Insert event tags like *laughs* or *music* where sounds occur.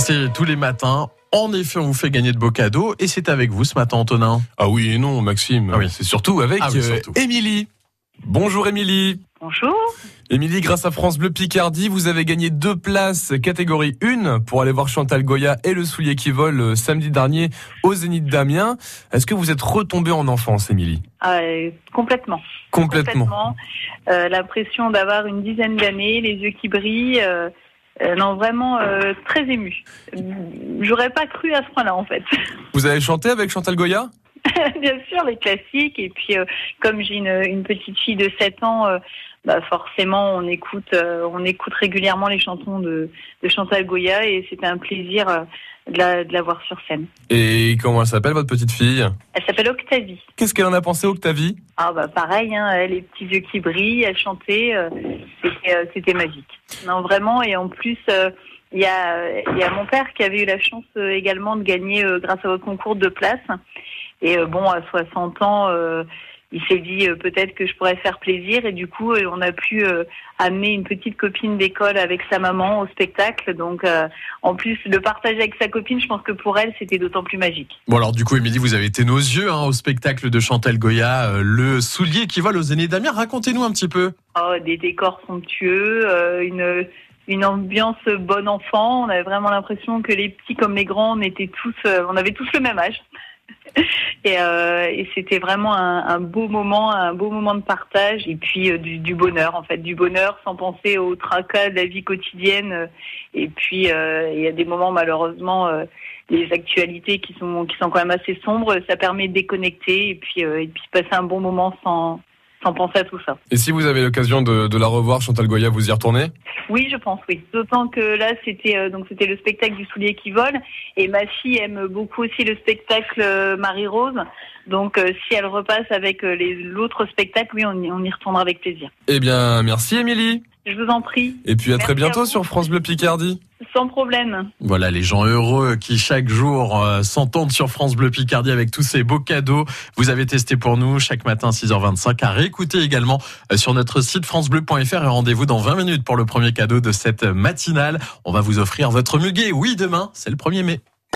c'est tous les matins. En effet, on vous fait gagner de beaux cadeaux et c'est avec vous ce matin, Antonin. Ah oui et non, Maxime. Ah oui. C'est surtout avec Ah oui, euh. Émilie. Bonjour Émilie. Bonjour. Émilie, grâce à France Bleu Picardie, vous avez gagné deux places catégorie 1 pour aller voir Chantal Goya et le soulier qui vole euh, samedi dernier au Zénith d'Amiens. Est-ce que vous êtes retombée en enfance, Émilie? Ah, euh, complètement. Complètement. Euh, L'impression d'avoir une dizaine d'années, les yeux qui brillent. Euh, non, vraiment euh, très ému. J'aurais pas cru à ce point-là, en fait. *laughs* Vous avez chanté avec Chantal Goya? Bien sûr, les classiques. Et puis, euh, comme j'ai une, une petite fille de 7 ans, euh, bah forcément, on écoute, euh, on écoute régulièrement les chansons de, de Chantal Goya et c'était un plaisir euh, de, la, de la voir sur scène. Et comment elle s'appelle votre petite fille? Elle s'appelle Octavie. Qu'est-ce qu'elle en a pensé, Octavie? Ah bah pareil, hein, les petits yeux qui brillent, elle chantait, euh, c'était, magique. Non vraiment, et en plus il y a il y a mon père qui avait eu la chance également de gagner grâce à votre concours de place. Et bon à 60 ans, il s'est dit euh, peut-être que je pourrais faire plaisir et du coup euh, on a pu euh, amener une petite copine d'école avec sa maman au spectacle. Donc euh, en plus le partager avec sa copine, je pense que pour elle c'était d'autant plus magique. Bon alors du coup, Émilie, vous avez été nos yeux hein, au spectacle de Chantal Goya, le soulier qui vole aux Zénith d'Amiens. Racontez-nous un petit peu. Oh, des décors somptueux, une une ambiance bon enfant. On avait vraiment l'impression que les petits comme les grands, on était tous, on avait tous le même âge. Et, euh, et c'était vraiment un, un beau moment, un beau moment de partage et puis euh, du, du bonheur en fait, du bonheur sans penser au tracas de la vie quotidienne. Et puis euh, il y a des moments malheureusement, les actualités qui sont qui sont quand même assez sombres, ça permet de déconnecter et puis euh, et puis passer un bon moment sans sans penser à tout ça. Et si vous avez l'occasion de, de la revoir, Chantal Goya, vous y retournez? Oui, je pense, oui. D'autant que là, c'était euh, donc c'était le spectacle du soulier qui vole, et ma fille aime beaucoup aussi le spectacle euh, Marie Rose. Donc, euh, si elle repasse avec l'autre spectacle, oui, on y, on y retournera avec plaisir. Eh bien, merci Émilie. Je vous en prie, Et puis à Merci très bientôt sur France Bleu Picardie. sans problème. Voilà les gens heureux qui chaque jour euh, s'entendent sur France Bleu Picardie avec tous ces beaux cadeaux. Vous avez testé pour nous chaque matin 6h25 à réécouter également euh, sur notre site francebleu.fr et rendez-vous dans 20 minutes pour le premier cadeau de cette matinale. On va vous offrir votre muguet. Oui, demain, c'est le 1er mai.